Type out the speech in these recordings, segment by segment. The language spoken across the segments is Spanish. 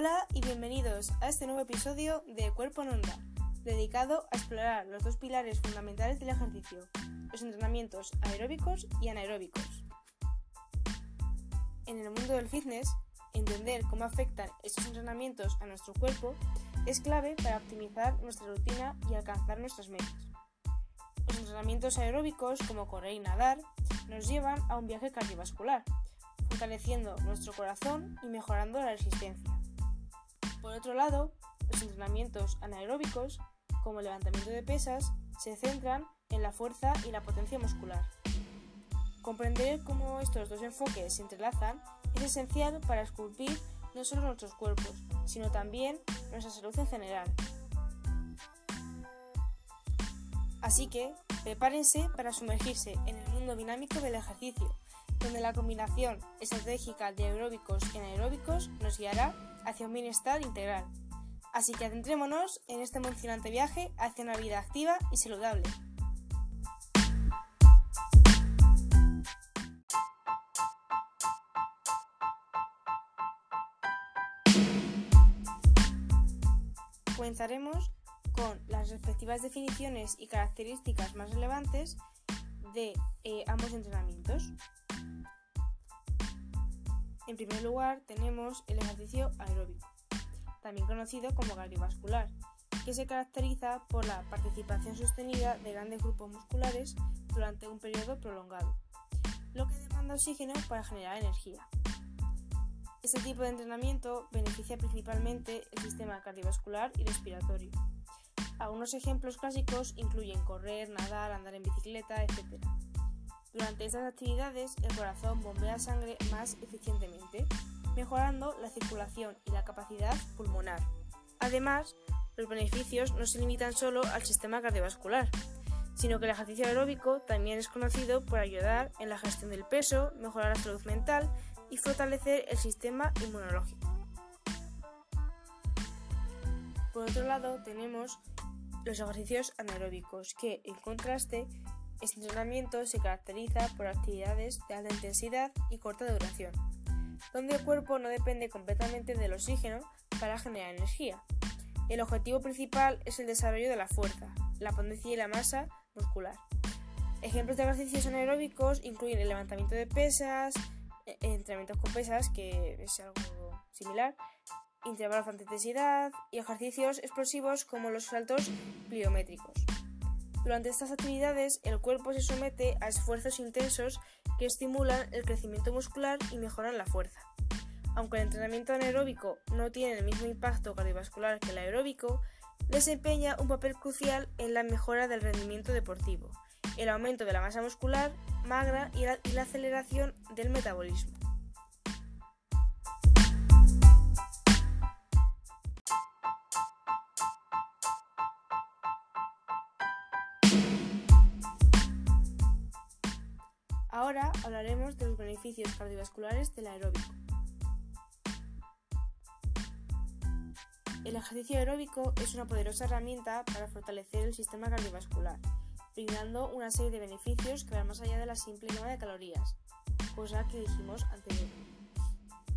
Hola y bienvenidos a este nuevo episodio de Cuerpo en Onda, dedicado a explorar los dos pilares fundamentales del ejercicio, los entrenamientos aeróbicos y anaeróbicos. En el mundo del fitness, entender cómo afectan estos entrenamientos a nuestro cuerpo es clave para optimizar nuestra rutina y alcanzar nuestras metas. Los entrenamientos aeróbicos, como correr y nadar, nos llevan a un viaje cardiovascular, fortaleciendo nuestro corazón y mejorando la resistencia. Por otro lado, los entrenamientos anaeróbicos, como el levantamiento de pesas, se centran en la fuerza y la potencia muscular. Comprender cómo estos dos enfoques se entrelazan es esencial para esculpir no solo nuestros cuerpos, sino también nuestra salud en general. Así que prepárense para sumergirse en el mundo dinámico del ejercicio, donde la combinación estratégica de aeróbicos y anaeróbicos nos guiará hacia un bienestar integral. Así que adentrémonos en este emocionante viaje hacia una vida activa y saludable. Comenzaremos con las respectivas definiciones y características más relevantes de eh, ambos entrenamientos. En primer lugar tenemos el ejercicio aeróbico, también conocido como cardiovascular, que se caracteriza por la participación sostenida de grandes grupos musculares durante un periodo prolongado, lo que demanda oxígeno para generar energía. Este tipo de entrenamiento beneficia principalmente el sistema cardiovascular y respiratorio. Algunos ejemplos clásicos incluyen correr, nadar, andar en bicicleta, etc. Durante estas actividades el corazón bombea sangre más eficientemente, mejorando la circulación y la capacidad pulmonar. Además, los beneficios no se limitan solo al sistema cardiovascular, sino que el ejercicio aeróbico también es conocido por ayudar en la gestión del peso, mejorar la salud mental y fortalecer el sistema inmunológico. Por otro lado, tenemos los ejercicios anaeróbicos, que en contraste, este entrenamiento se caracteriza por actividades de alta intensidad y corta duración, donde el cuerpo no depende completamente del oxígeno para generar energía. El objetivo principal es el desarrollo de la fuerza, la potencia y la masa muscular. Ejemplos de ejercicios anaeróbicos incluyen el levantamiento de pesas, e-, entrenamientos con pesas, que es algo similar, intervalos de intensidad y ejercicios explosivos como los saltos pliométricos. Durante estas actividades, el cuerpo se somete a esfuerzos intensos que estimulan el crecimiento muscular y mejoran la fuerza. Aunque el entrenamiento anaeróbico no tiene el mismo impacto cardiovascular que el aeróbico, desempeña un papel crucial en la mejora del rendimiento deportivo, el aumento de la masa muscular magra y la, aceleración del metabolismo. Hablaremos de los beneficios cardiovasculares del aeróbico. El ejercicio aeróbico es una poderosa herramienta para fortalecer el sistema cardiovascular, brindando una serie de beneficios que van más allá de la simple quema de calorías, cosa que dijimos anteriormente.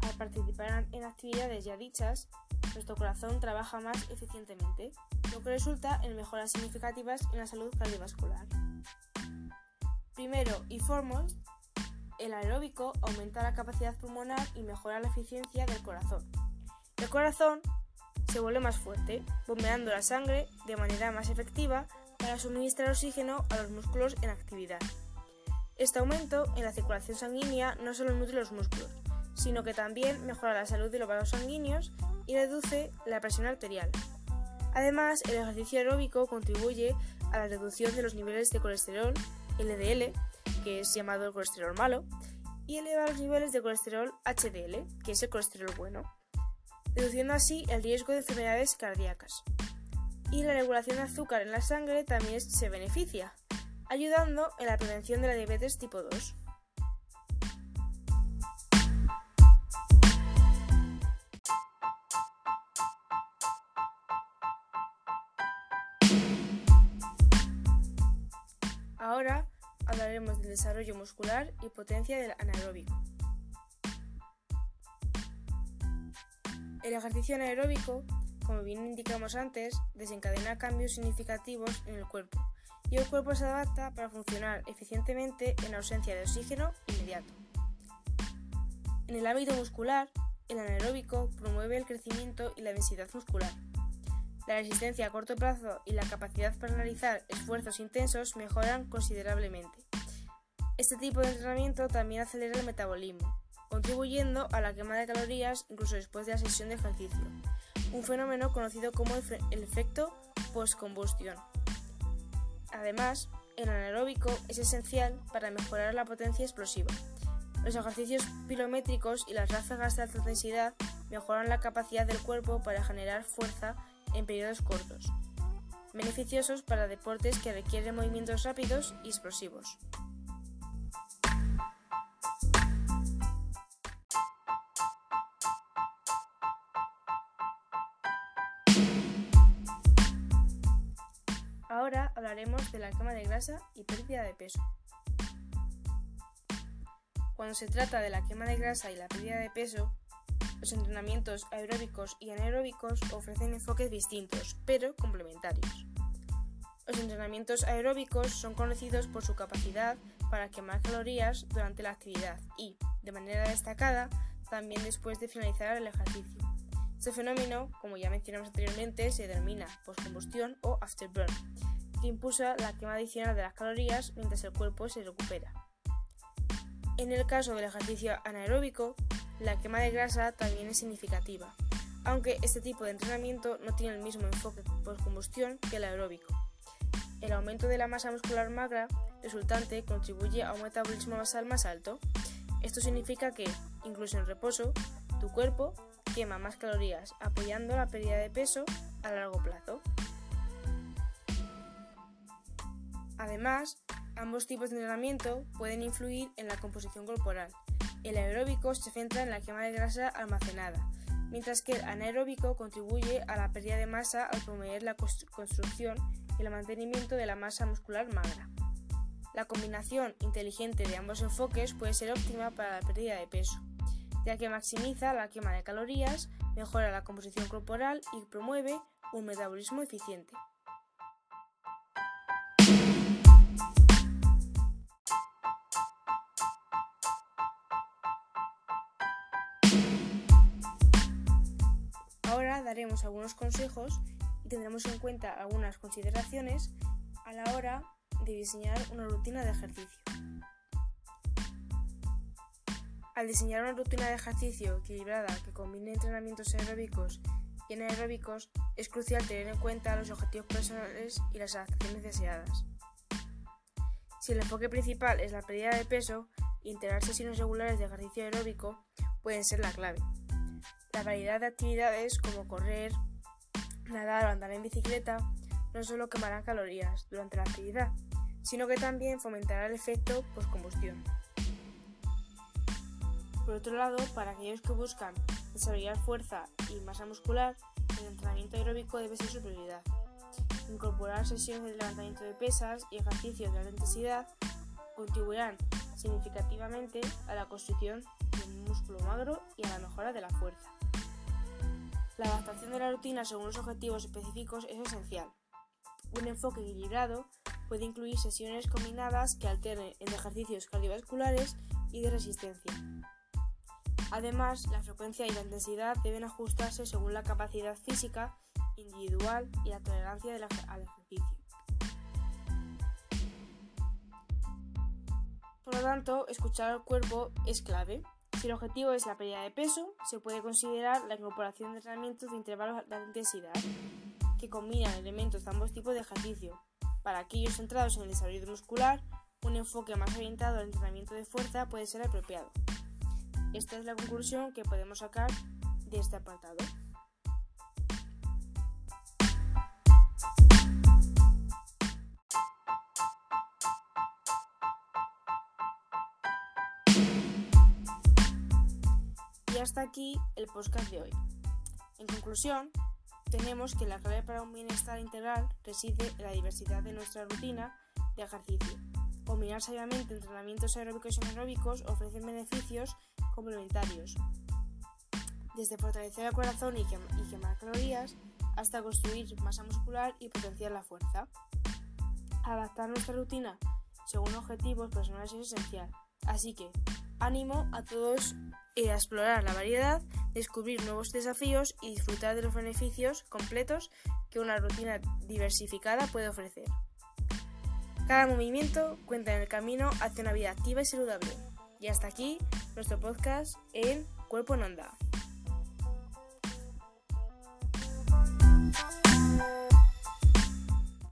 Al participar en actividades ya dichas, nuestro corazón trabaja más eficientemente, lo que resulta en mejoras significativas en la salud cardiovascular. Primero y foremost, el aeróbico aumenta la capacidad pulmonar y mejora la eficiencia del corazón. El corazón se vuelve más fuerte, bombeando la sangre de manera más efectiva para suministrar oxígeno a los músculos en actividad. Este aumento en la circulación sanguínea no solo nutre los músculos, sino que también mejora la salud de los vasos sanguíneos y reduce la presión arterial. Además, el ejercicio aeróbico contribuye a la reducción de los niveles de colesterol LDL, que es llamado el colesterol malo, y eleva los niveles de colesterol HDL, que es el colesterol bueno, reduciendo así el riesgo de enfermedades cardíacas y la regulación de azúcar en la sangre también se beneficia, ayudando en la prevención de la diabetes tipo 2. Del desarrollo muscular y potencia del anaeróbico. El ejercicio anaeróbico, como bien indicamos antes, desencadena cambios significativos en el cuerpo y el cuerpo se adapta para funcionar eficientemente en ausencia de oxígeno inmediato. En el ámbito muscular, el anaeróbico promueve el crecimiento y la densidad muscular. La resistencia a corto plazo y la capacidad para realizar esfuerzos intensos mejoran considerablemente. Este tipo de entrenamiento también acelera el metabolismo, contribuyendo a la quema de calorías incluso después de la sesión de ejercicio, un fenómeno conocido como el efecto post-combustión. Además, el anaeróbico es esencial para mejorar la potencia explosiva. Los ejercicios pilométricos y las ráfagas de alta intensidad mejoran la capacidad del cuerpo para generar fuerza en periodos cortos, beneficiosos para deportes que requieren movimientos rápidos y explosivos. Hablaremos de la quema de grasa y pérdida de peso. Cuando se trata de la quema de grasa y la pérdida de peso, los entrenamientos aeróbicos y anaeróbicos ofrecen enfoques distintos, pero complementarios. Los entrenamientos aeróbicos son conocidos por su capacidad para quemar calorías durante la actividad y, de manera destacada, también después de finalizar el ejercicio. Este fenómeno, como ya mencionamos anteriormente, se denomina postcombustión o afterburn, que impulsa la quema adicional de las calorías mientras el cuerpo se recupera. En el caso del ejercicio anaeróbico, la quema de grasa también es significativa, aunque este tipo de entrenamiento no tiene el mismo enfoque postcombustión que el aeróbico. El aumento de la masa muscular magra resultante contribuye a un metabolismo basal más alto. Esto significa que, incluso en reposo, tu cuerpo quema más calorías, apoyando la pérdida de peso a largo plazo. Además, ambos tipos de entrenamiento pueden influir en la composición corporal. El aeróbico se centra en la quema de grasa almacenada, mientras que el anaeróbico contribuye a la pérdida de masa al promover la construcción y el mantenimiento de la masa muscular magra. La combinación inteligente de ambos enfoques puede ser óptima para la pérdida de peso ya que maximiza la quema de calorías, mejora la composición corporal y promueve un metabolismo eficiente. Daremos algunos consejos y tendremos en cuenta algunas consideraciones a la hora de diseñar una rutina de ejercicio. Al diseñar una rutina de ejercicio equilibrada que combine entrenamientos aeróbicos y anaeróbicos, es crucial tener en cuenta los objetivos personales y las adaptaciones deseadas. Si el enfoque principal es la pérdida de peso, integrar sesiones regulares de ejercicio aeróbico pueden ser la clave. La variedad de actividades como correr, nadar o andar en bicicleta no solo quemarán calorías durante la actividad, sino que también fomentará el efecto postcombustión. Por otro lado, para aquellos que buscan desarrollar fuerza y masa muscular, el entrenamiento aeróbico debe ser su prioridad. Incorporar sesiones de levantamiento de pesas y ejercicios de alta intensidad contribuirán significativamente a la construcción de un músculo magro y a la mejora de la fuerza. La adaptación de la rutina según los objetivos específicos es esencial. Un enfoque equilibrado puede incluir sesiones combinadas que alternen entre ejercicios cardiovasculares y de resistencia, Además, la frecuencia y la intensidad deben ajustarse según la capacidad física individual y la tolerancia al ejercicio. Por lo tanto, escuchar al cuerpo es clave. Si el objetivo es la pérdida de peso, se puede considerar la incorporación de entrenamientos de intervalos de alta intensidad que combinan elementos de ambos tipos de ejercicio. Para aquellos centrados en el desarrollo muscular, un enfoque más orientado al entrenamiento de fuerza puede ser apropiado. Esta es la conclusión que podemos sacar de este apartado. Hasta aquí el podcast de hoy. En conclusión, tenemos que la clave para un bienestar integral reside en la diversidad de nuestra rutina de ejercicio. Combinar sabiamente entrenamientos aeróbicos y anaeróbicos ofrecen beneficios complementarios. desde fortalecer el corazón y, quemar calorías hasta construir masa muscular y potenciar la fuerza. Adaptar nuestra rutina según objetivos personales es esencial, así que ánimo a todos a explorar la variedad, descubrir nuevos desafíos y disfrutar de los beneficios completos que una rutina diversificada puede ofrecer. Cada movimiento cuenta en el camino hacia una vida activa y saludable. Y hasta aquí nuestro podcast en Cuerpo en Onda.